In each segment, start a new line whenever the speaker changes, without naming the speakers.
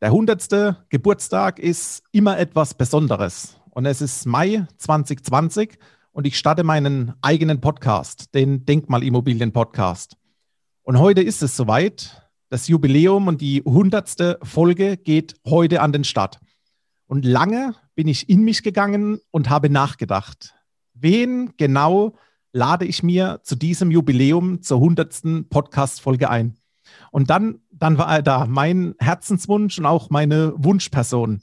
Der 100. Geburtstag ist immer etwas Besonderes. Und es ist Mai 2020 und ich starte meinen eigenen Podcast, den Denkmalimmobilien-Podcast. Und heute ist es soweit. Das Jubiläum und die 100. Folge geht heute an den Start. Und lange bin ich in mich gegangen und habe nachgedacht, wen genau lade ich mir zu diesem Jubiläum zur 100. Podcast-Folge ein? Und dann, dann war er da, mein Herzenswunsch und auch meine Wunschperson.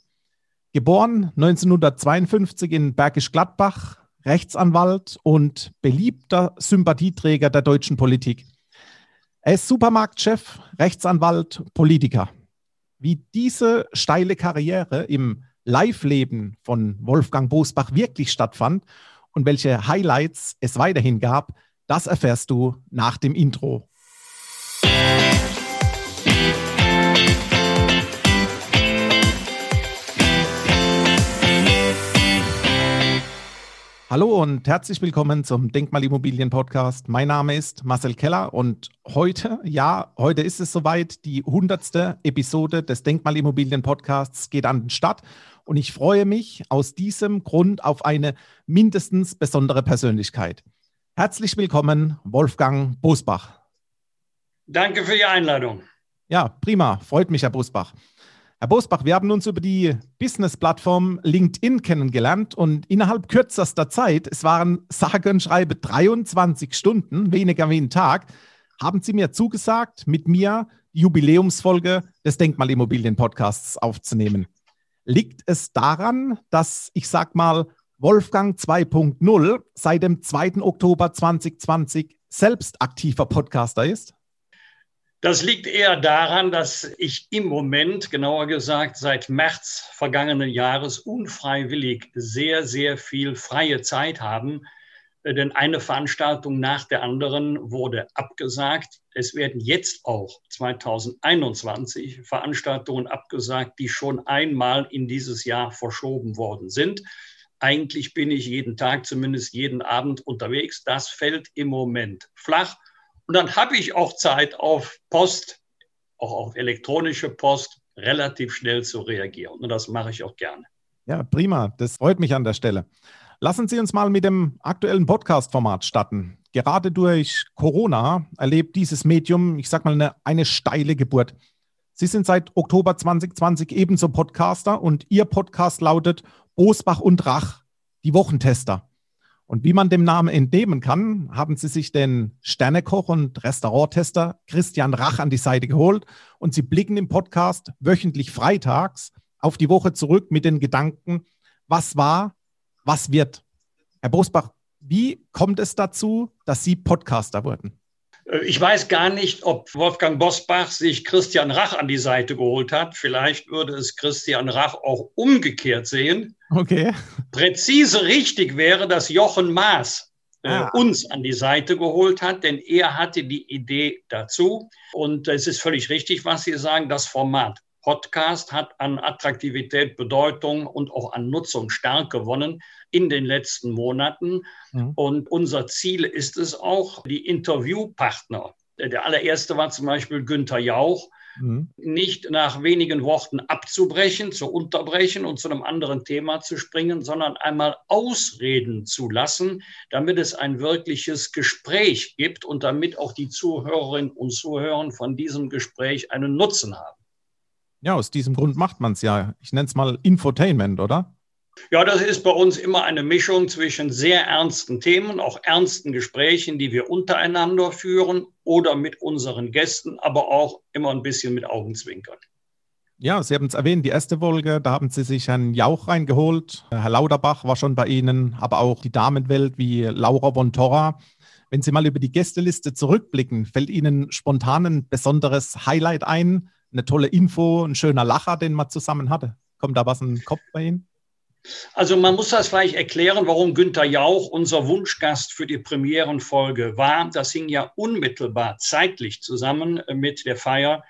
Geboren 1952 in Bergisch Gladbach, Rechtsanwalt und beliebter Sympathieträger der deutschen Politik. Er ist Supermarktchef, Rechtsanwalt, Politiker. Wie diese steile Karriere im Live-Leben von Wolfgang Bosbach wirklich stattfand und welche Highlights es weiterhin gab, das erfährst du nach dem Intro. Hallo und herzlich willkommen zum Denkmalimmobilien Podcast. Mein Name ist Marcel Keller und heute, ja, heute ist es soweit, die hundertste Episode des Denkmalimmobilien Podcasts geht an den Start und ich freue mich aus diesem Grund auf eine mindestens besondere Persönlichkeit. Herzlich willkommen, Wolfgang Bosbach.
Danke für die Einladung.
Ja, prima, freut mich, Herr Bosbach. Herr Bosbach, wir haben uns über die Business-Plattform LinkedIn kennengelernt und innerhalb kürzester Zeit, es waren sage und schreibe 23 Stunden, weniger wie ein Tag, haben Sie mir zugesagt, mit mir Jubiläumsfolge des Denkmalimmobilien-Podcasts aufzunehmen. Liegt es daran, dass ich sag mal Wolfgang 2.0 seit dem 2. Oktober 2020 selbst aktiver Podcaster ist?
Das liegt eher daran, dass ich im Moment, genauer gesagt seit März vergangenen Jahres, unfreiwillig sehr, sehr viel freie Zeit habe. Denn eine Veranstaltung nach der anderen wurde abgesagt. Es werden jetzt auch 2021 Veranstaltungen abgesagt, die schon einmal in dieses Jahr verschoben worden sind. Eigentlich bin ich jeden Tag, zumindest jeden Abend unterwegs. Das fällt im Moment flach. Und dann habe ich auch Zeit auf Post, auch auf elektronische Post, relativ schnell zu reagieren. Und das mache ich auch gerne.
Ja, prima. Das freut mich an der Stelle. Lassen Sie uns mal mit dem aktuellen Podcast-Format starten. Gerade durch Corona erlebt dieses Medium, ich sag mal, eine, eine steile Geburt. Sie sind seit Oktober 2020 ebenso Podcaster und Ihr Podcast lautet Bosbach und Rach, die Wochentester. Und wie man dem Namen entnehmen kann, haben sie sich den Sternekoch und Restauranttester Christian Rach an die Seite geholt und sie blicken im Podcast wöchentlich freitags auf die Woche zurück mit den Gedanken, was war, was wird. Herr Bosbach, wie kommt es dazu, dass Sie Podcaster wurden?
Äh, ich weiß gar nicht, ob Wolfgang Bosbach sich Christian Rach an die Seite geholt hat. Vielleicht würde es Christian Rach auch umgekehrt sehen.
Okay.
Präzise richtig wäre, dass Jochen Maas äh, ah. uns an die Seite geholt hat, denn er hatte die Idee dazu. Und es ist völlig richtig, was Sie sagen, das Format Podcast hat an Attraktivität, Bedeutung und auch an Nutzung stark gewonnen in den letzten Monaten. Mhm. Und unser Ziel ist es auch, die Interviewpartner, der allererste war zum Beispiel Günther Jauch, mhm. nicht nach wenigen Worten abzubrechen, zu unterbrechen und zu einem anderen Thema zu springen, sondern einmal ausreden zu lassen, damit es ein wirkliches Gespräch gibt und damit auch die Zuhörerinnen und Zuhörer von diesem Gespräch einen Nutzen haben.
Ja, aus diesem Grund macht man es ja. Ich nenne es mal Infotainment, oder?
Ja, das ist bei uns immer eine Mischung zwischen sehr ernsten Themen, auch ernsten Gesprächen, die wir untereinander führen oder mit unseren Gästen, aber auch immer ein bisschen mit Augenzwinkern.
Ja, Sie haben es erwähnt, die erste Folge, da haben Sie sich Herrn Jauch reingeholt. Herr Lauterbach war schon bei Ihnen, aber auch die Damenwelt wie Laura von Torra. Wenn Sie mal über die Gästeliste zurückblicken, fällt Ihnen spontan ein besonderes Highlight ein, eine tolle Info, ein schöner Lacher, den man zusammen hatte? Kommt da was in den Kopf bei Ihnen?
Also man muss das vielleicht erklären, warum Günther Jauch unser Wunschgast für die Premierenfolge war. Das hing ja unmittelbar zeitlich zusammen mit der Feier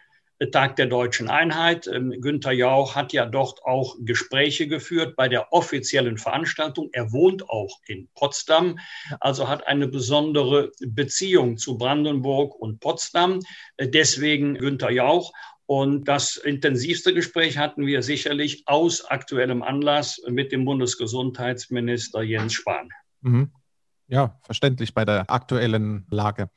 Tag der deutschen Einheit. Ähm, Günther Jauch hat ja dort auch Gespräche geführt bei der offiziellen Veranstaltung. Er wohnt auch in Potsdam, also hat eine besondere Beziehung zu Brandenburg und Potsdam. Äh, deswegen Günther Jauch. Und das intensivste Gespräch hatten wir sicherlich aus aktuellem Anlass mit dem Bundesgesundheitsminister Jens Spahn. Mhm.
Ja, verständlich bei der aktuellen Lage.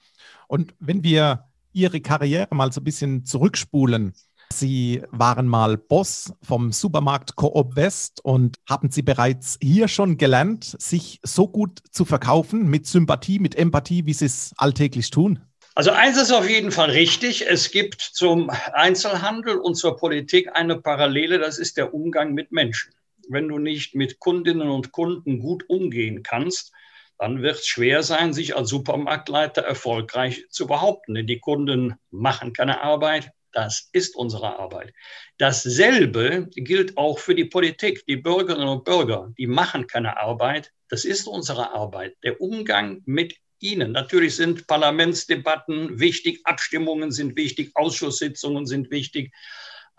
Und wenn wir Ihre Karriere mal so ein bisschen zurückspulen, Sie waren mal Boss vom Supermarkt Coop West und haben Sie bereits hier schon gelernt, sich so gut zu verkaufen mit Sympathie, mit Empathie, wie Sie es alltäglich tun?
Also eins ist auf jeden Fall richtig. Es gibt zum Einzelhandel und zur Politik eine Parallele, das ist der Umgang mit Menschen. Wenn du nicht mit Kundinnen und Kunden gut umgehen kannst, dann wird es schwer sein, sich als Supermarktleiter erfolgreich zu behaupten. Denn die Kunden machen keine Arbeit. Das ist unsere Arbeit. Dasselbe gilt auch für die Politik. Die Bürgerinnen und Bürger, die machen keine Arbeit. Das ist unsere Arbeit. Der Umgang mit ihnen. Natürlich sind Parlamentsdebatten wichtig, Abstimmungen sind wichtig, Ausschusssitzungen sind wichtig.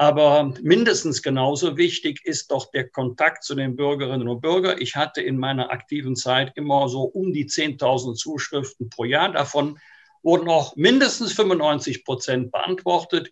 Aber mindestens genauso wichtig ist doch der Kontakt zu den Bürgerinnen und Bürgern. Ich hatte in meiner aktiven Zeit immer so um die 10.000 Zuschriften pro Jahr. Davon wurden auch mindestens 95 Prozent beantwortet.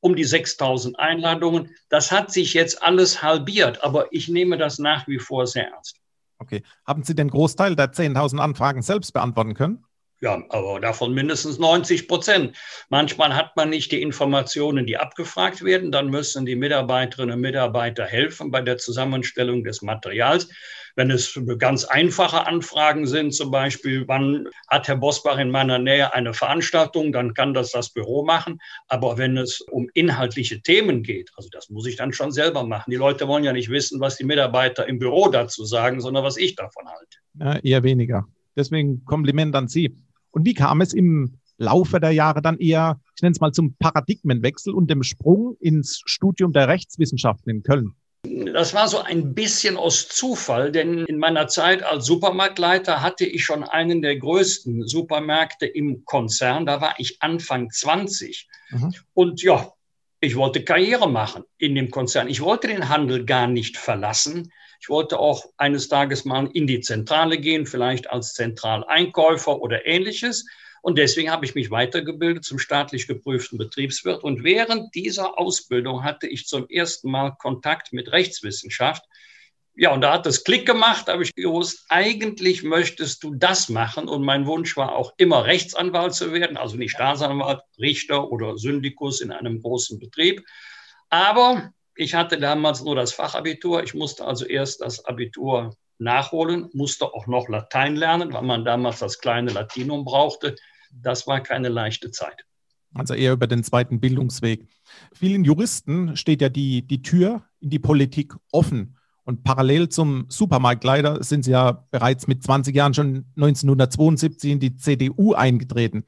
Um die 6000 Einladungen. Das hat sich jetzt alles halbiert, aber ich nehme das nach wie vor sehr ernst.
Okay. Haben Sie den Großteil der 10.000 Anfragen selbst beantworten können?
Ja, aber davon mindestens 90 Prozent. Manchmal hat man nicht die Informationen, die abgefragt werden. Dann müssen die Mitarbeiterinnen und Mitarbeiter helfen bei der Zusammenstellung des Materials. Wenn es ganz einfache Anfragen sind, zum Beispiel, wann hat Herr Bosbach in meiner Nähe eine Veranstaltung, dann kann das das Büro machen. Aber wenn es um inhaltliche Themen geht, also das muss ich dann schon selber machen. Die Leute wollen ja nicht wissen, was die Mitarbeiter im Büro dazu sagen, sondern was ich davon halte.
Ja, eher weniger. Deswegen Kompliment an Sie. Und wie kam es im Laufe der Jahre dann eher, ich nenne es mal, zum Paradigmenwechsel und dem Sprung ins Studium der Rechtswissenschaften in Köln?
Das war so ein bisschen aus Zufall, denn in meiner Zeit als Supermarktleiter hatte ich schon einen der größten Supermärkte im Konzern. Da war ich Anfang 20. Mhm. Und ja, ich wollte Karriere machen in dem Konzern. Ich wollte den Handel gar nicht verlassen. Ich wollte auch eines Tages mal in die Zentrale gehen, vielleicht als Zentraleinkäufer oder ähnliches. Und deswegen habe ich mich weitergebildet zum staatlich geprüften Betriebswirt. Und während dieser Ausbildung hatte ich zum ersten Mal Kontakt mit Rechtswissenschaft. Ja, und da hat es Klick gemacht, habe ich gewusst, eigentlich möchtest du das machen. Und mein Wunsch war auch immer Rechtsanwalt zu werden, also nicht Staatsanwalt, Richter oder Syndikus in einem großen Betrieb. Aber ich hatte damals nur das Fachabitur. Ich musste also erst das Abitur nachholen, musste auch noch Latein lernen, weil man damals das kleine Latinum brauchte. Das war keine leichte Zeit.
Also eher über den zweiten Bildungsweg. Vielen Juristen steht ja die, die Tür in die Politik offen. Und parallel zum Supermarktleiter sind sie ja bereits mit 20 Jahren schon 1972 in die CDU eingetreten.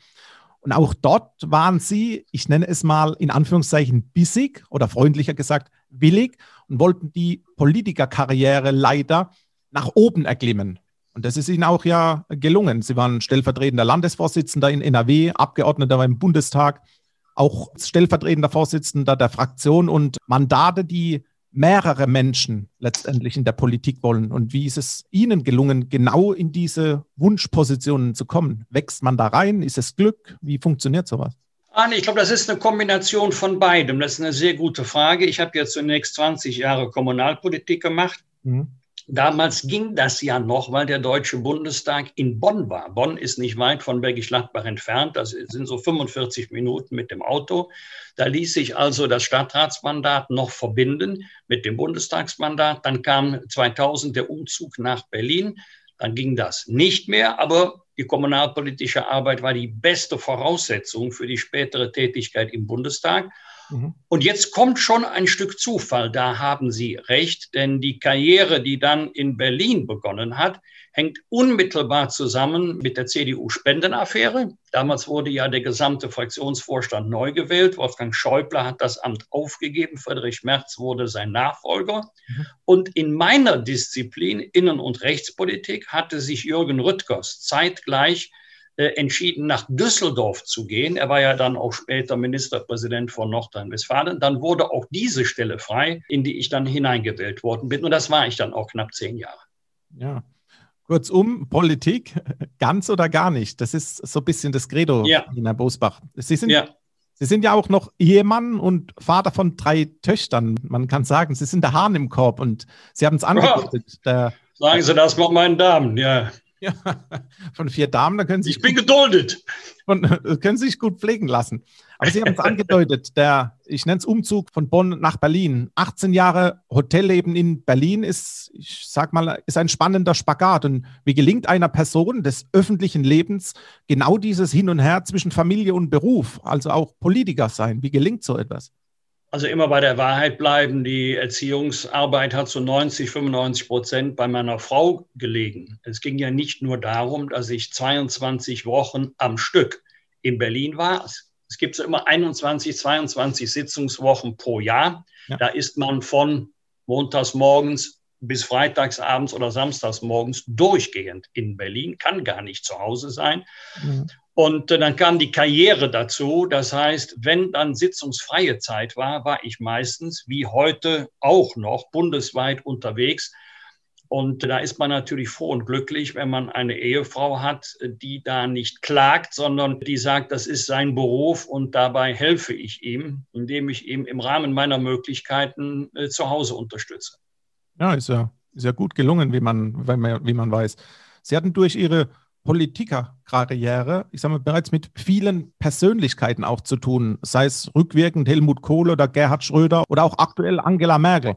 Und auch dort waren sie, ich nenne es mal in Anführungszeichen bissig oder freundlicher gesagt willig und wollten die Politikerkarriere leider nach oben erklimmen. Und das ist ihnen auch ja gelungen. Sie waren stellvertretender Landesvorsitzender in NRW, Abgeordneter beim Bundestag, auch stellvertretender Vorsitzender der Fraktion und Mandate, die mehrere Menschen letztendlich in der Politik wollen. Und wie ist es Ihnen gelungen, genau in diese Wunschpositionen zu kommen? Wächst man da rein? Ist es Glück? Wie funktioniert sowas?
Ich glaube, das ist eine Kombination von beidem. Das ist eine sehr gute Frage. Ich habe ja zunächst 20 Jahre Kommunalpolitik gemacht. Mhm. Damals ging das ja noch, weil der Deutsche Bundestag in Bonn war. Bonn ist nicht weit von Bergisch Gladbach entfernt. Das sind so 45 Minuten mit dem Auto. Da ließ sich also das Stadtratsmandat noch verbinden mit dem Bundestagsmandat. Dann kam 2000 der Umzug nach Berlin. Dann ging das nicht mehr, aber die kommunalpolitische Arbeit war die beste Voraussetzung für die spätere Tätigkeit im Bundestag. Mhm. Und jetzt kommt schon ein Stück Zufall, da haben Sie recht, denn die Karriere, die dann in Berlin begonnen hat, hängt unmittelbar zusammen mit der CDU-Spendenaffäre. Damals wurde ja der gesamte Fraktionsvorstand neu gewählt. Wolfgang Schäuble hat das Amt aufgegeben. Friedrich Merz wurde sein Nachfolger. Mhm. Und in meiner Disziplin Innen- und Rechtspolitik hatte sich Jürgen Rüttgers zeitgleich entschieden, nach Düsseldorf zu gehen. Er war ja dann auch später Ministerpräsident von Nordrhein-Westfalen. Dann wurde auch diese Stelle frei, in die ich dann hineingewählt worden bin. Und das war ich dann auch knapp zehn Jahre.
Ja. Kurzum, Politik, ganz oder gar nicht. Das ist so ein bisschen das Credo, ja. Herr Bosbach. Sie sind ja. Sie sind ja auch noch Ehemann und Vater von drei Töchtern. Man kann sagen, Sie sind der Hahn im Korb und Sie haben es angedeutet.
Ja. Sagen Sie das mal meinen Damen, ja.
Ja, von vier Damen, da können Sie.
Ich bin geduldet.
Von, können Sie sich gut pflegen lassen. Aber Sie haben es angedeutet, der, ich nenne es Umzug von Bonn nach Berlin. 18 Jahre Hotelleben in Berlin ist, ich sag mal, ist ein spannender Spagat. Und wie gelingt einer Person des öffentlichen Lebens genau dieses Hin und Her zwischen Familie und Beruf, also auch Politiker sein? Wie gelingt so etwas?
Also immer bei der Wahrheit bleiben. Die Erziehungsarbeit hat zu 90, 95 Prozent bei meiner Frau gelegen. Es ging ja nicht nur darum, dass ich 22 Wochen am Stück in Berlin war. Es gibt so immer 21, 22 Sitzungswochen pro Jahr. Ja. Da ist man von montags morgens bis freitagsabends oder samstags morgens durchgehend in Berlin, kann gar nicht zu Hause sein. Mhm. Und äh, dann kam die Karriere dazu. Das heißt, wenn dann sitzungsfreie Zeit war, war ich meistens, wie heute auch noch, bundesweit unterwegs. Und da ist man natürlich froh und glücklich, wenn man eine Ehefrau hat, die da nicht klagt, sondern die sagt, das ist sein Beruf und dabei helfe ich ihm, indem ich ihm im Rahmen meiner Möglichkeiten äh, zu Hause unterstütze.
Ja, ist ja, ja gut gelungen, wie man, wie man weiß. Sie hatten durch Ihre Politikerkarriere, ich sage mal, bereits mit vielen Persönlichkeiten auch zu tun, sei es rückwirkend Helmut Kohl oder Gerhard Schröder oder auch aktuell Angela Merkel.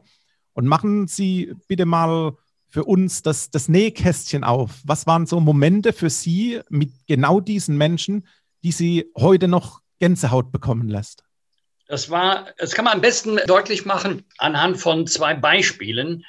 Und machen Sie bitte mal für uns das, das Nähkästchen auf. Was waren so Momente für Sie mit genau diesen Menschen, die Sie heute noch Gänsehaut bekommen lässt?
Das war, das kann man am besten deutlich machen anhand von zwei Beispielen.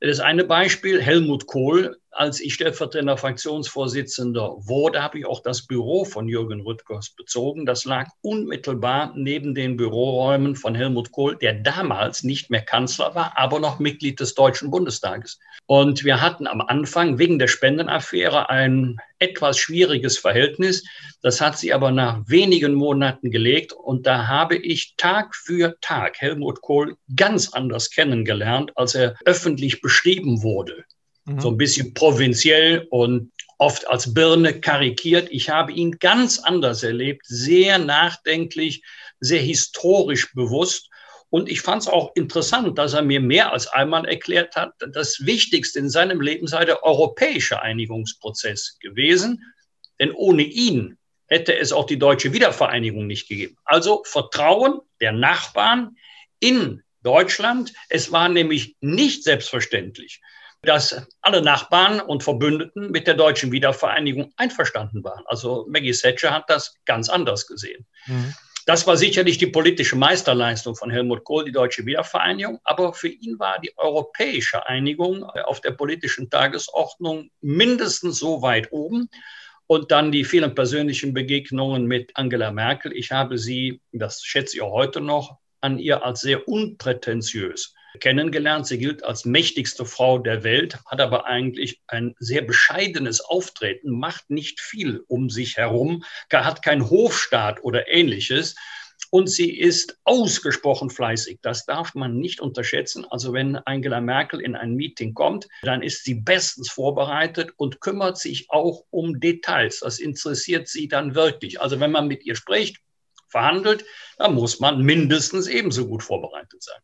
Das eine Beispiel, Helmut Kohl, als ich stellvertretender Fraktionsvorsitzender wurde, habe ich auch das Büro von Jürgen Rüttgers bezogen. Das lag unmittelbar neben den Büroräumen von Helmut Kohl, der damals nicht mehr Kanzler war, aber noch Mitglied des Deutschen Bundestages. Und wir hatten am Anfang wegen der Spendenaffäre ein etwas schwieriges Verhältnis. Das hat sie aber nach wenigen Monaten gelegt. Und da habe ich Tag für Tag Helmut Kohl ganz anders kennengelernt, als er öffentlich beschrieben wurde so ein bisschen provinziell und oft als Birne karikiert. Ich habe ihn ganz anders erlebt, sehr nachdenklich, sehr historisch bewusst. Und ich fand es auch interessant, dass er mir mehr als einmal erklärt hat, das Wichtigste in seinem Leben sei der europäische Einigungsprozess gewesen. Denn ohne ihn hätte es auch die deutsche Wiedervereinigung nicht gegeben. Also Vertrauen der Nachbarn in Deutschland. Es war nämlich nicht selbstverständlich, dass alle Nachbarn und Verbündeten mit der deutschen Wiedervereinigung einverstanden waren. Also Maggie Thatcher hat das ganz anders gesehen. Mhm. Das war sicherlich die politische Meisterleistung von Helmut Kohl, die deutsche Wiedervereinigung. Aber für ihn war die europäische Einigung auf der politischen Tagesordnung mindestens so weit oben. Und dann die vielen persönlichen Begegnungen mit Angela Merkel. Ich habe sie, das schätze ich auch heute noch, an ihr als sehr unprätentiös kennengelernt. Sie gilt als mächtigste Frau der Welt, hat aber eigentlich ein sehr bescheidenes Auftreten, macht nicht viel um sich herum, hat keinen Hofstaat oder ähnliches. Und sie ist ausgesprochen fleißig. Das darf man nicht unterschätzen. Also wenn Angela Merkel in ein Meeting kommt, dann ist sie bestens vorbereitet und kümmert sich auch um Details. Das interessiert sie dann wirklich. Also wenn man mit ihr spricht, verhandelt, dann muss man mindestens ebenso gut vorbereitet sein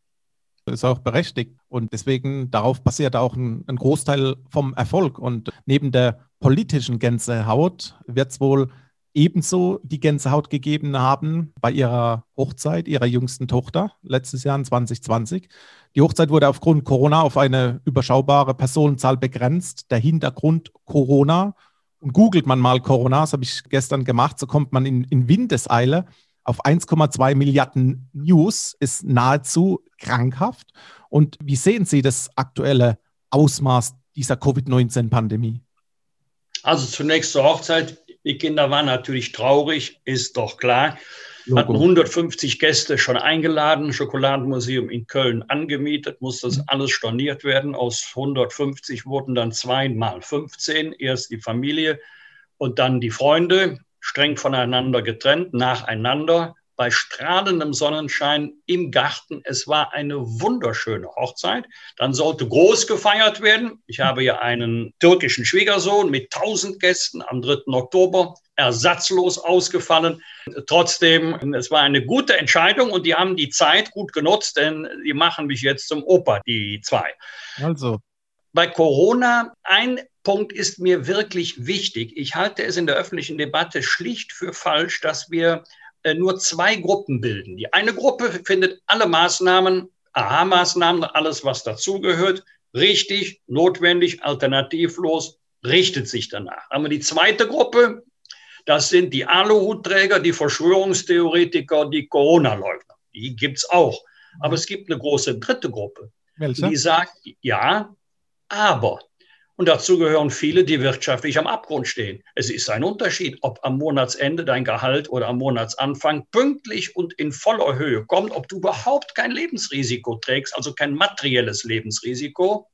ist auch berechtigt. Und deswegen darauf basiert auch ein, ein Großteil vom Erfolg. Und neben der politischen Gänsehaut wird es wohl ebenso die Gänsehaut gegeben haben bei ihrer Hochzeit ihrer jüngsten Tochter letztes Jahr in 2020. Die Hochzeit wurde aufgrund Corona auf eine überschaubare Personenzahl begrenzt. Der Hintergrund Corona. Und googelt man mal Corona, das habe ich gestern gemacht, so kommt man in, in Windeseile auf 1,2 Milliarden News ist nahezu krankhaft. Und wie sehen Sie das aktuelle Ausmaß dieser Covid-19-Pandemie?
Also zunächst zur Hochzeit. Die Kinder waren natürlich traurig, ist doch klar. Logo. Hatten 150 Gäste schon eingeladen, Schokoladenmuseum in Köln angemietet, muss das alles storniert werden. Aus 150 wurden dann zweimal 15, erst die Familie und dann die Freunde streng voneinander getrennt, nacheinander. bei strahlendem Sonnenschein im Garten. Es war eine wunderschöne Hochzeit. Dann sollte groß gefeiert werden. Ich habe ja einen türkischen Schwiegersohn mit 1000 Gästen am 3. Oktober, ersatzlos ausgefallen. Trotzdem, es war eine gute Entscheidung und die haben die Zeit gut genutzt, denn die machen mich jetzt zum Opa, die zwei. Also. Bei Corona, ein Punkt ist mir wirklich wichtig. Ich halte es in der öffentlichen Debatte schlicht für falsch, dass wir äh, nur zwei Gruppen bilden. Die eine Gruppe findet alle Maßnahmen, AHA-Maßnahmen, alles, was dazugehört, richtig, notwendig, alternativlos, richtet sich danach. Aber die zweite Gruppe, das sind die Aluhutträger, die Verschwörungstheoretiker, die Corona-Leugner. Die gibt es auch. Aber es gibt eine große dritte Gruppe, Welche? die sagt, ja, aber und dazu gehören viele, die wirtschaftlich am Abgrund stehen. Es ist ein Unterschied, ob am Monatsende dein Gehalt oder am Monatsanfang pünktlich und in voller Höhe kommt, ob du überhaupt kein Lebensrisiko trägst, also kein materielles Lebensrisiko,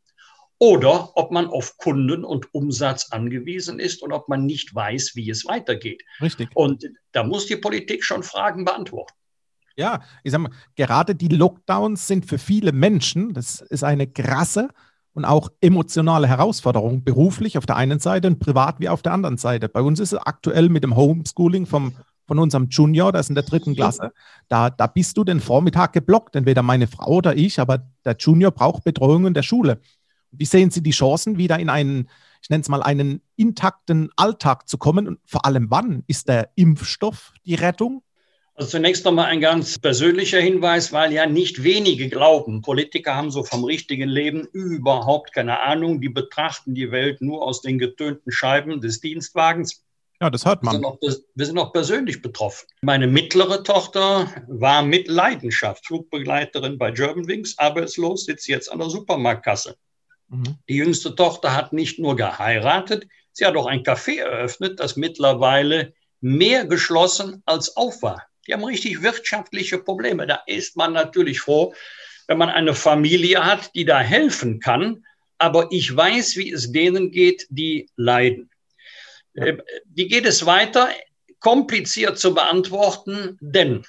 oder ob man auf Kunden und Umsatz angewiesen ist und ob man nicht weiß, wie es weitergeht. Richtig. Und da muss die Politik schon Fragen beantworten.
Ja, ich sage mal, gerade die Lockdowns sind für viele Menschen, das ist eine krasse und auch emotionale Herausforderungen, beruflich auf der einen Seite und privat wie auf der anderen Seite. Bei uns ist es aktuell mit dem Homeschooling vom, von unserem Junior, das ist in der dritten Klasse, da, da bist du den Vormittag geblockt, entweder meine Frau oder ich, aber der Junior braucht Betreuung in der Schule. Wie sehen Sie die Chancen, wieder in einen, ich nenne es mal, einen intakten Alltag zu kommen? Und vor allem, wann ist der Impfstoff die Rettung?
Also zunächst nochmal ein ganz persönlicher Hinweis, weil ja nicht wenige glauben, Politiker haben so vom richtigen Leben überhaupt keine Ahnung. Die betrachten die Welt nur aus den getönten Scheiben des Dienstwagens.
Ja, das hört man.
Wir sind, auch, wir sind auch persönlich betroffen. Meine mittlere Tochter war mit Leidenschaft Flugbegleiterin bei Germanwings, arbeitslos, sitzt jetzt an der Supermarktkasse. Mhm. Die jüngste Tochter hat nicht nur geheiratet, sie hat auch ein Café eröffnet, das mittlerweile mehr geschlossen als auf war. Die haben richtig wirtschaftliche Probleme. Da ist man natürlich froh, wenn man eine Familie hat, die da helfen kann. Aber ich weiß, wie es denen geht, die leiden. Äh, wie geht es weiter? Kompliziert zu beantworten, denn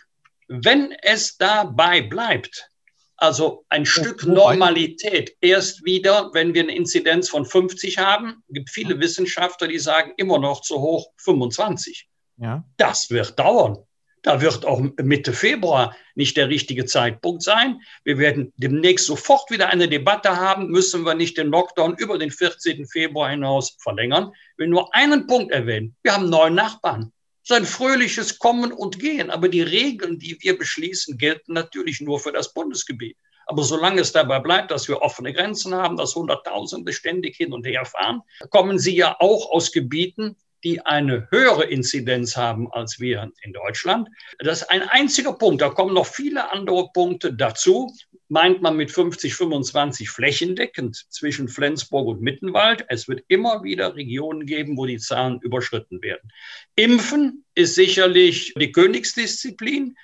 wenn es dabei bleibt, also ein Stück Normalität erst wieder, wenn wir eine Inzidenz von 50 haben, gibt viele Wissenschaftler, die sagen immer noch zu hoch 25. Ja. Das wird dauern. Da wird auch Mitte Februar nicht der richtige Zeitpunkt sein. Wir werden demnächst sofort wieder eine Debatte haben, müssen wir nicht den Lockdown über den 14. Februar hinaus verlängern. Ich will nur einen Punkt erwähnen. Wir haben neun Nachbarn. Es ist ein fröhliches Kommen und Gehen. Aber die Regeln, die wir beschließen, gelten natürlich nur für das Bundesgebiet. Aber solange es dabei bleibt, dass wir offene Grenzen haben, dass Hunderttausende ständig hin und her fahren, kommen sie ja auch aus Gebieten, die eine höhere Inzidenz haben als wir in Deutschland. Das ist ein einziger Punkt. Da kommen noch viele andere Punkte dazu. Meint man mit 50, 25 flächendeckend zwischen Flensburg und Mittenwald. Es wird immer wieder Regionen geben, wo die Zahlen überschritten werden. Impfen ist sicherlich die Königsdisziplin.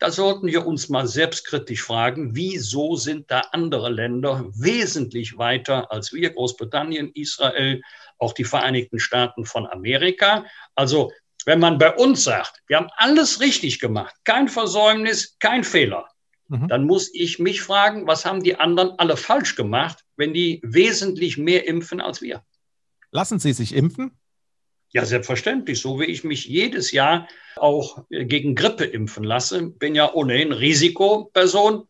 Da sollten wir uns mal selbstkritisch fragen, wieso sind da andere Länder wesentlich weiter als wir, Großbritannien, Israel, auch die Vereinigten Staaten von Amerika. Also wenn man bei uns sagt, wir haben alles richtig gemacht, kein Versäumnis, kein Fehler, mhm. dann muss ich mich fragen, was haben die anderen alle falsch gemacht, wenn die wesentlich mehr impfen als wir?
Lassen Sie sich impfen?
Ja, selbstverständlich. So wie ich mich jedes Jahr auch gegen Grippe impfen lasse. Bin ja ohnehin Risikoperson.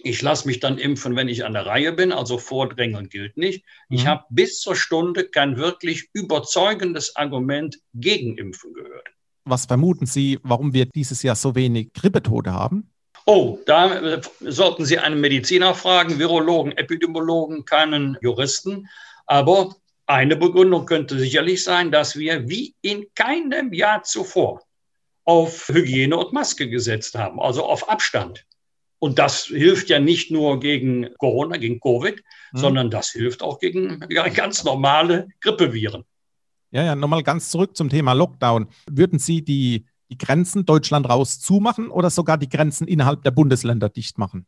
Ich lasse mich dann impfen, wenn ich an der Reihe bin, also Vordrängeln gilt nicht. Ich mhm. habe bis zur Stunde kein wirklich überzeugendes Argument gegen Impfen gehört.
Was vermuten Sie, warum wir dieses Jahr so wenig Grippetote haben?
Oh, da äh, sollten Sie einen Mediziner fragen, Virologen, Epidemiologen, keinen Juristen. Aber eine Begründung könnte sicherlich sein, dass wir wie in keinem Jahr zuvor auf Hygiene und Maske gesetzt haben, also auf Abstand. Und das hilft ja nicht nur gegen Corona, gegen Covid, mhm. sondern das hilft auch gegen ganz normale Grippeviren.
Ja, ja, nochmal ganz zurück zum Thema Lockdown. Würden Sie die, die Grenzen Deutschland raus zumachen oder sogar die Grenzen innerhalb der Bundesländer dicht machen,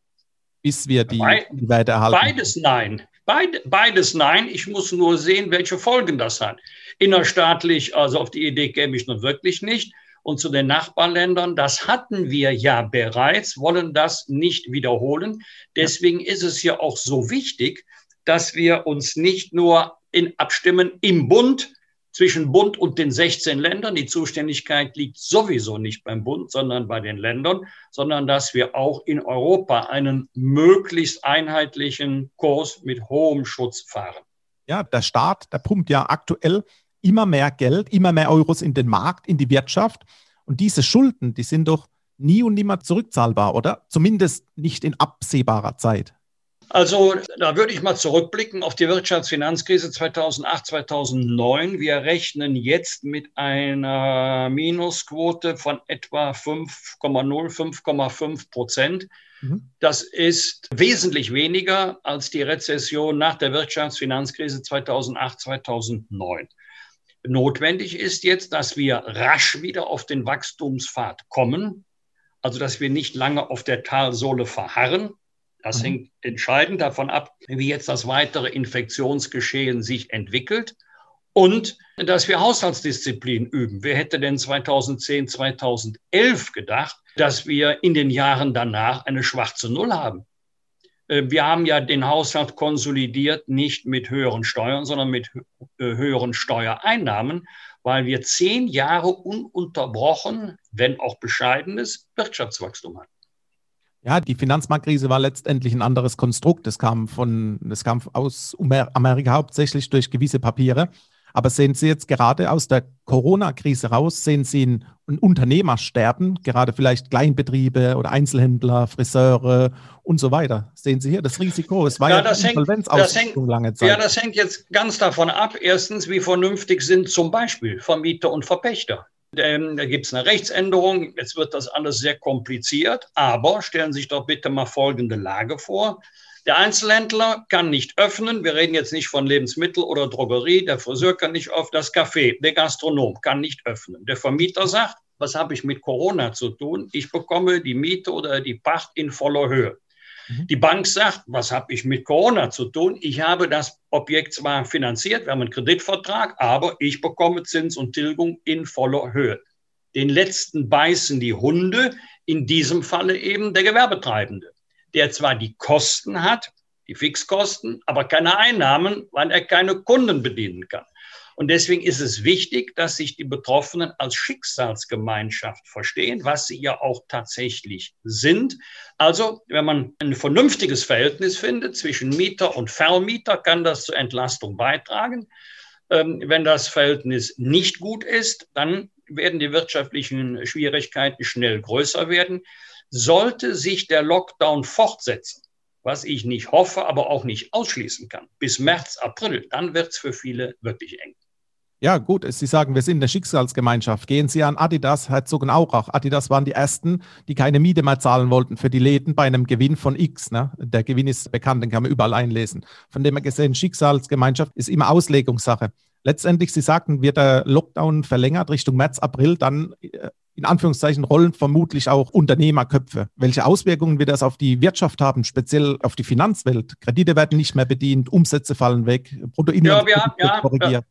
bis wir die, Be
Werte erhalten? Beides nein. Beid, beides nein. Ich muss nur sehen, welche Folgen das hat. Innerstaatlich, also auf die Idee käme ich nun wirklich nicht. Und zu den Nachbarländern. Das hatten wir ja bereits, wollen das nicht wiederholen. Deswegen ist es ja auch so wichtig, dass wir uns nicht nur in abstimmen im Bund, zwischen Bund und den 16 Ländern. Die Zuständigkeit liegt sowieso nicht beim Bund, sondern bei den Ländern, sondern dass wir auch in Europa einen möglichst einheitlichen Kurs mit hohem Schutz fahren.
Ja, der Staat, der pumpt ja aktuell immer mehr Geld, immer mehr Euros in den Markt, in die Wirtschaft. Und diese Schulden, die sind doch nie und nimmer zurückzahlbar, oder? Zumindest nicht in absehbarer Zeit.
Also da würde ich mal zurückblicken auf die Wirtschaftsfinanzkrise 2008, 2009. Wir rechnen jetzt mit einer Minusquote von etwa 5,0, 5,5 Prozent. Mhm. Das ist wesentlich weniger als die Rezession nach der Wirtschaftsfinanzkrise 2008, 2009. Notwendig ist jetzt, dass wir rasch wieder auf den Wachstumspfad kommen, also dass wir nicht lange auf der Talsohle verharren. Das mhm. hängt entscheidend davon ab, wie jetzt das weitere Infektionsgeschehen sich entwickelt und dass wir Haushaltsdisziplin üben. Wer hätte denn 2010, 2011 gedacht, dass wir in den Jahren danach eine schwarze Null haben? Äh, wir haben ja den Haushalt konsolidiert nicht mit höheren Steuern, sondern mit äh, höheren Steuereinnahmen, weil wir zehn Jahre ununterbrochen, wenn auch bescheidenes, Wirtschaftswachstum hatten.
Ja, die Finanzmarktkrise war letztendlich ein anderes Konstrukt. Das kam von, das kam aus Amerika hauptsächlich durch gewisse Papiere. Aber sehen Sie jetzt gerade aus der Corona-Krise raus, sehen Sie ein, ein Unternehmersterben, gerade vielleicht Kleinbetriebe oder Einzelhändler, Friseure und so weiter. Sehen Sie hier das Risiko? Es war ja, ja
das hängt, das hängt, lange Zeit. Ja, das hängt jetzt ganz davon ab, erstens, wie vernünftig sind zum Beispiel Vermieter und Verpächter. Ähm, da gibt es eine Rechtsänderung. Jetzt wird das alles sehr kompliziert. Aber stellen Sie sich doch bitte mal folgende Lage vor. Der Einzelhändler kann nicht öffnen. Wir reden jetzt nicht von Lebensmittel oder Drogerie. Der Friseur kann nicht öffnen. Das Café, der Gastronom kann nicht öffnen. Der Vermieter sagt, was habe ich mit Corona zu tun? Ich bekomme die Miete oder die Pacht in voller Höhe. Mhm. Die Bank sagt, was habe ich mit Corona zu tun? Ich habe das Objekt zwar finanziert, wir haben einen Kreditvertrag, aber ich bekomme Zins und Tilgung in voller Höhe. Den letzten beißen die Hunde, in diesem Falle eben der Gewerbetreibende der zwar die Kosten hat, die Fixkosten, aber keine Einnahmen, weil er keine Kunden bedienen kann. Und deswegen ist es wichtig, dass sich die Betroffenen als Schicksalsgemeinschaft verstehen, was sie ja auch tatsächlich sind. Also, wenn man ein vernünftiges Verhältnis findet zwischen Mieter und Vermieter, kann das zur Entlastung beitragen. Ähm, wenn das Verhältnis nicht gut ist, dann werden die wirtschaftlichen Schwierigkeiten schnell größer werden. Sollte sich der Lockdown fortsetzen, was ich nicht hoffe, aber auch nicht ausschließen kann, bis März, April, dann wird es für viele wirklich eng.
Ja, gut, Sie sagen, wir sind eine Schicksalsgemeinschaft. Gehen Sie an Adidas, Herzogenaurach. Adidas waren die Ersten, die keine Miete mehr zahlen wollten für die Läden bei einem Gewinn von X. Ne? Der Gewinn ist bekannt, den kann man überall einlesen. Von dem her gesehen, Schicksalsgemeinschaft ist immer Auslegungssache. Letztendlich, Sie sagten, wird der Lockdown verlängert Richtung März, April, dann äh, in Anführungszeichen rollen vermutlich auch Unternehmerköpfe. Welche Auswirkungen wird das auf die Wirtschaft haben, speziell auf die Finanzwelt? Kredite werden nicht mehr bedient, Umsätze fallen weg,
Bruttoinlandsprodukt ja, ja, korrigiert.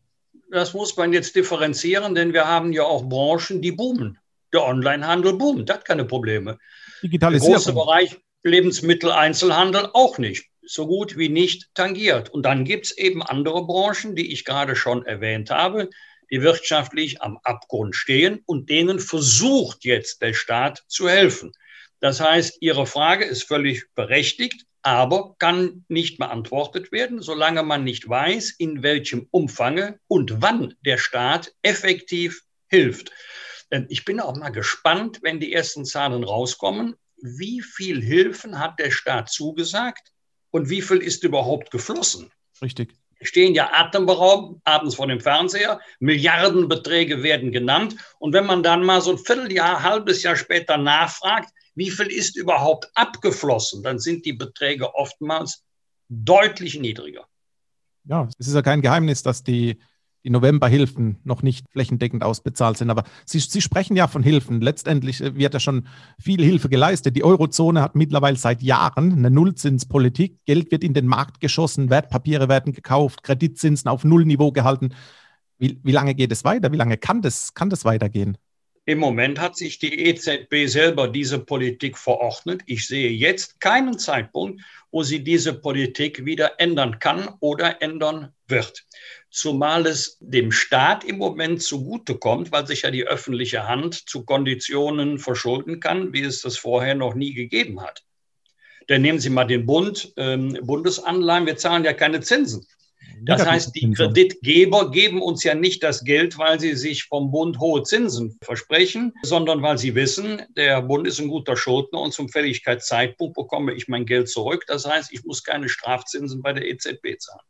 Das muss man jetzt differenzieren, denn wir haben ja auch Branchen, die boomen. Der Onlinehandel boomt, hat keine Probleme. Digitalisierung. Der große Bereich Lebensmittel, Einzelhandel auch nicht so gut wie nicht tangiert. Und dann gibt es eben andere Branchen, die ich gerade schon erwähnt habe, die wirtschaftlich am Abgrund stehen und denen versucht jetzt der Staat zu helfen. Das heißt, Ihre Frage ist völlig berechtigt, aber kann nicht beantwortet werden, solange man nicht weiß, in welchem Umfange und wann der Staat effektiv hilft. Ich bin auch mal gespannt, wenn die ersten Zahlen rauskommen, wie viel Hilfen hat der Staat zugesagt und wie viel ist überhaupt geflossen.
Richtig.
Stehen ja atemberaubend abends vor dem Fernseher, Milliardenbeträge werden genannt. Und wenn man dann mal so ein Vierteljahr, halbes Jahr später nachfragt, wie viel ist überhaupt abgeflossen, dann sind die Beträge oftmals deutlich niedriger.
Ja, es ist ja kein Geheimnis, dass die die Novemberhilfen noch nicht flächendeckend ausbezahlt sind. Aber Sie, Sie sprechen ja von Hilfen. Letztendlich äh, wird ja schon viel Hilfe geleistet. Die Eurozone hat mittlerweile seit Jahren eine Nullzinspolitik. Geld wird in den Markt geschossen, Wertpapiere werden gekauft, Kreditzinsen auf Nullniveau gehalten. Wie, wie lange geht es weiter? Wie lange kann das, kann das weitergehen?
Im Moment hat sich die EZB selber diese Politik verordnet. Ich sehe jetzt keinen Zeitpunkt, wo sie diese Politik wieder ändern kann oder ändern wird. Zumal es dem Staat im Moment zugutekommt, weil sich ja die öffentliche Hand zu Konditionen verschulden kann, wie es das vorher noch nie gegeben hat. Denn nehmen Sie mal den Bund, ähm, Bundesanleihen, wir zahlen ja keine Zinsen. Das heißt, die Kreditgeber geben uns ja nicht das Geld, weil sie sich vom Bund hohe Zinsen versprechen, sondern weil sie wissen, der Bund ist ein guter Schuldner und zum Fälligkeitszeitpunkt bekomme ich mein Geld zurück. Das heißt, ich muss keine Strafzinsen bei der EZB zahlen.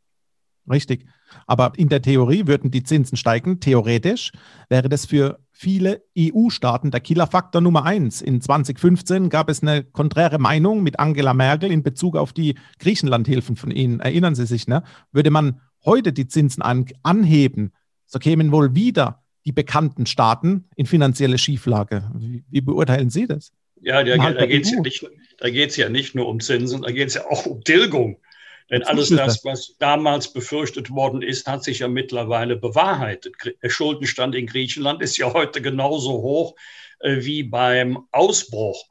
Richtig. Aber in der Theorie würden die Zinsen steigen. Theoretisch wäre das für viele EU-Staaten der Killerfaktor Nummer eins. In 2015 gab es eine konträre Meinung mit Angela Merkel in Bezug auf die Griechenlandhilfen von Ihnen. Erinnern Sie sich, ne? Würde man heute die Zinsen an, anheben, so kämen wohl wieder die bekannten Staaten in finanzielle Schieflage. Wie, wie beurteilen Sie das?
Ja, da, da geht es ja, nicht, ja nicht nur um Zinsen, da geht es ja auch um Tilgung. Denn alles das, was damals befürchtet worden ist, hat sich ja mittlerweile bewahrheitet. Der Schuldenstand in Griechenland ist ja heute genauso hoch äh, wie beim Ausbruch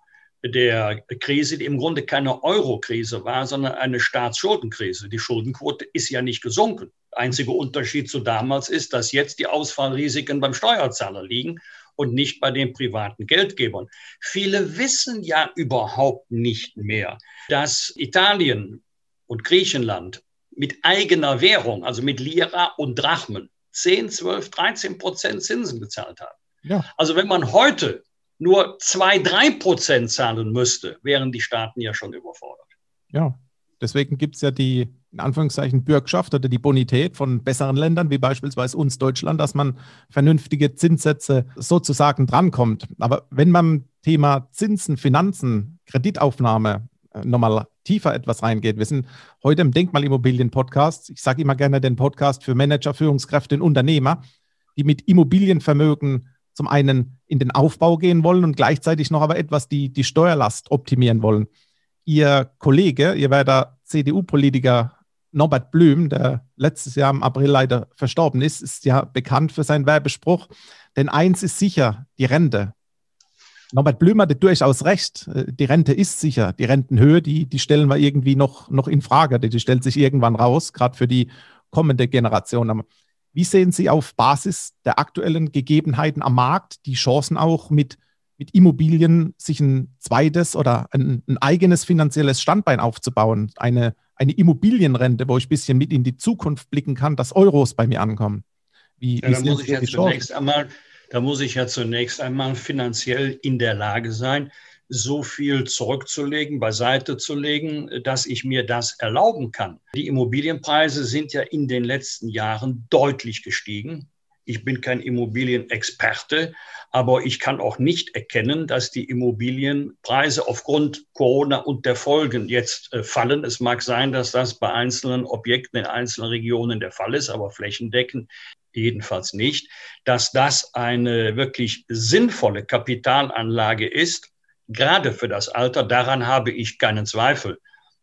der Krise, die im Grunde keine Euro-Krise war, sondern eine Staatsschuldenkrise. Die Schuldenquote ist ja nicht gesunken. Der einzige Unterschied zu damals ist, dass jetzt die Ausfallrisiken beim Steuerzahler liegen und nicht bei den privaten Geldgebern. Viele wissen ja überhaupt nicht mehr, dass Italien und Griechenland mit eigener Währung, also mit Lira und Drachmen, 10, 12, 13 Prozent Zinsen gezahlt haben. Ja. Also wenn man heute nur 2, 3 Prozent zahlen müsste, wären die Staaten ja schon überfordert.
Ja, deswegen gibt es ja die, in Anführungszeichen, Bürgschaft oder die Bonität von besseren Ländern, wie beispielsweise uns Deutschland, dass man vernünftige Zinssätze sozusagen drankommt. Aber wenn man Thema Zinsen, Finanzen, Kreditaufnahme nochmal tiefer etwas reingeht. Wir sind heute im Denkmalimmobilien-Podcast. Ich sage immer gerne den Podcast für Manager, Führungskräfte und Unternehmer, die mit Immobilienvermögen zum einen in den Aufbau gehen wollen und gleichzeitig noch aber etwas die, die Steuerlast optimieren wollen. Ihr Kollege, ihr werder CDU-Politiker Norbert Blüm, der letztes Jahr im April leider verstorben ist, ist ja bekannt für seinen Werbespruch. Denn eins ist sicher, die Rente. Norbert Blüm hatte durchaus recht. Äh, die Rente ist sicher. Die Rentenhöhe, die, die stellen wir irgendwie noch, noch in Frage. Die stellt sich irgendwann raus, gerade für die kommende Generation. Wie sehen Sie auf Basis der aktuellen Gegebenheiten am Markt die Chancen auch mit, mit Immobilien sich ein zweites oder ein, ein eigenes finanzielles Standbein aufzubauen? Eine, eine Immobilienrente, wo ich ein bisschen mit in die Zukunft blicken kann, dass Euros bei mir ankommen.
Wie, ja, wie da muss ich jetzt zunächst einmal da muss ich ja zunächst einmal finanziell in der Lage sein, so viel zurückzulegen, beiseite zu legen, dass ich mir das erlauben kann. Die Immobilienpreise sind ja in den letzten Jahren deutlich gestiegen. Ich bin kein Immobilienexperte, aber ich kann auch nicht erkennen, dass die Immobilienpreise aufgrund Corona und der Folgen jetzt äh, fallen. Es mag sein, dass das bei einzelnen Objekten in einzelnen Regionen der Fall ist, aber flächendeckend jedenfalls nicht, dass das eine wirklich sinnvolle Kapitalanlage ist, gerade für das Alter. Daran habe ich keinen Zweifel.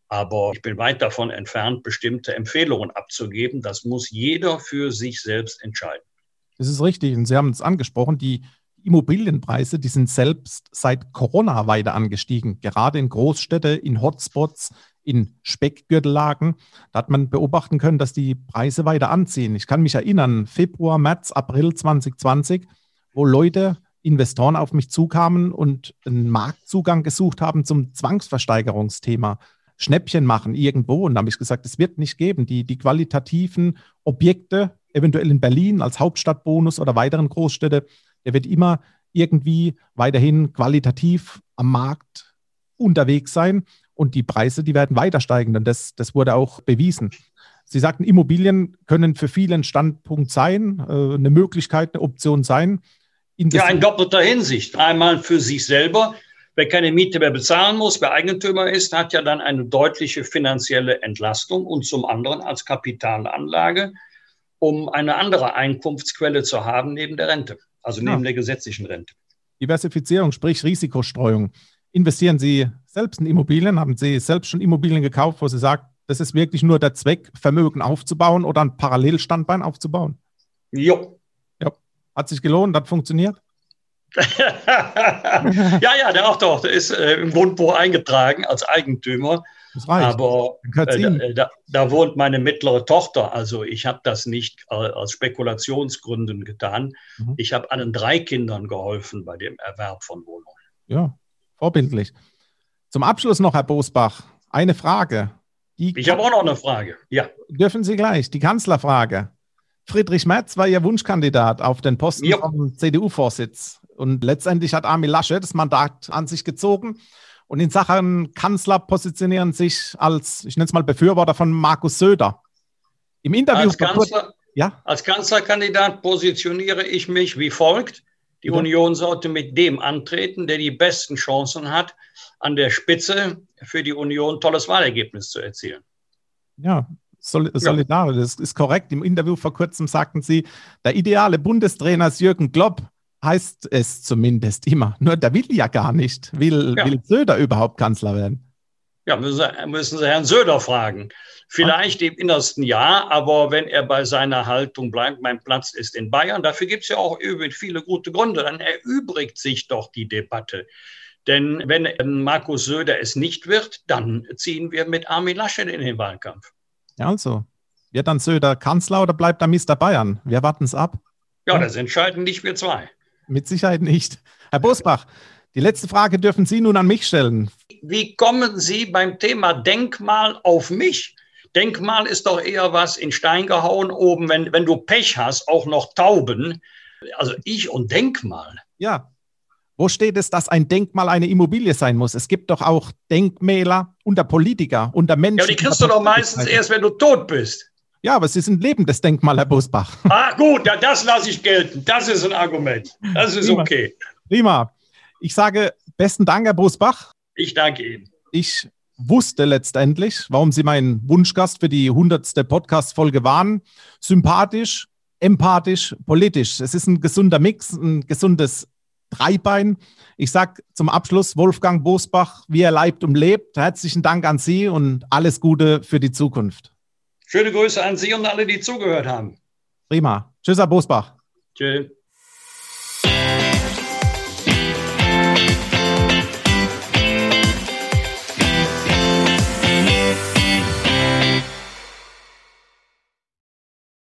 Aber ich bin weit davon entfernt, bestimmte Empfehlungen abzugeben. Das muss jeder für sich selbst entscheiden.
Das ist richtig. Und Sie haben es angesprochen, die Immobilienpreise, die sind selbst seit Corona weiter angestiegen. Gerade in Großstädten, in Hotspots, in Speckgürtellagen. Da hat man beobachten können, dass die Preise weiter anziehen. Ich kann mich erinnern, Februar, März, April 2020, wo Leute, Investoren auf mich zukamen und einen Marktzugang gesucht haben zum Zwangsversteigerungsthema. Schnäppchen machen irgendwo. Und da habe ich gesagt, es wird nicht geben. Die, die qualitativen Objekte, eventuell in Berlin als Hauptstadtbonus oder weiteren Großstädte, der wird immer irgendwie weiterhin qualitativ am Markt unterwegs sein und die Preise, die werden weiter steigen, denn das, das wurde auch bewiesen. Sie sagten, Immobilien können für viele ein Standpunkt sein, äh, eine Möglichkeit, eine Option sein.
Ja, in doppelter Hinsicht. Einmal für sich selber. Wer keine Miete mehr bezahlen muss, wer Eigentümer ist, hat ja dann eine deutliche finanzielle Entlastung und zum anderen als Kapitalanlage, um eine andere Einkunftsquelle zu haben neben der Rente, also neben ja. der gesetzlichen Rente.
Diversifizierung, sprich Risikostreuung. Investieren Sie selbst in Immobilien? Haben Sie selbst schon Immobilien gekauft, wo Sie sagen, das ist wirklich nur der Zweck, Vermögen aufzubauen oder ein Parallelstandbein aufzubauen?
Jo.
Ja. Hat sich gelohnt, hat funktioniert?
ja, ja, der auch doch, der ist äh, im Grundbuch eingetragen als Eigentümer. Das reicht. Aber äh, da, da, wohnt meine mittlere Tochter. Also ich habe das nicht äh, aus Spekulationsgründen getan. Mhm. Ich habe allen drei Kindern geholfen bei dem Erwerb von Wohnungen.
Ja, vorbildlich. Zum Abschluss noch, Herr Bosbach, eine Frage.
Die ich habe auch noch eine Frage.
Ja. Dürfen Sie gleich, die Kanzlerfrage. Friedrich Merz war Ihr Wunschkandidat auf den Posten ja. vom CDU-Vorsitz. Und letztendlich hat Armin Laschet das Mandat an sich gezogen. Und in Sachen Kanzler positionieren sich als, ich nenne es mal Befürworter von Markus Söder.
Im Interview. Als, Kanzler, ja? als Kanzlerkandidat positioniere ich mich wie folgt. Die ja. Union sollte mit dem antreten, der die besten Chancen hat, an der Spitze für die Union tolles Wahlergebnis zu erzielen.
Ja, solidarisch, das ist korrekt. Im Interview vor kurzem sagten Sie, der ideale Bundestrainer ist Jürgen Klopp heißt es zumindest immer. Nur der will ja gar nicht. Will, ja. will Söder überhaupt Kanzler werden?
Ja, müssen Sie, müssen Sie Herrn Söder fragen. Vielleicht im innersten Jahr, aber wenn er bei seiner Haltung bleibt, mein Platz ist in Bayern, dafür gibt es ja auch viele gute Gründe, dann erübrigt sich doch die Debatte. Denn wenn Markus Söder es nicht wird, dann ziehen wir mit Armin Laschet in den Wahlkampf.
Ja, also. Wird dann Söder Kanzler oder bleibt er Mr. Bayern? Wir warten es ab.
Ja, das entscheiden nicht wir zwei.
Mit Sicherheit nicht. Herr Bosbach, die letzte Frage dürfen Sie nun an mich stellen.
Wie kommen Sie beim Thema Denkmal auf mich? Denkmal ist doch eher was in Stein gehauen oben, wenn, wenn du Pech hast, auch noch Tauben. Also ich und Denkmal.
Ja. Wo steht es, dass ein Denkmal eine Immobilie sein muss? Es gibt doch auch Denkmäler unter Politiker, unter Menschen. Ja,
die kriegst du doch meistens erst, wenn du tot bist.
Ja, aber es ist ein lebendes Denkmal, Herr Busbach.
Ah, gut, ja, das lasse ich gelten. Das ist ein Argument. Das ist Prima. okay.
Prima. Ich sage besten Dank, Herr Busbach.
Ich danke Ihnen.
Ich wusste letztendlich, warum Sie mein Wunschgast für die 100. Podcast-Folge waren. Sympathisch, empathisch, politisch. Es ist ein gesunder Mix, ein gesundes Dreibein. Ich sage zum Abschluss, Wolfgang Bosbach, wie er leibt und lebt. Herzlichen Dank an Sie und alles Gute für die Zukunft.
Schöne Grüße an Sie und alle, die zugehört haben.
Prima. Tschüss, Herr Bosbach. Tschüss.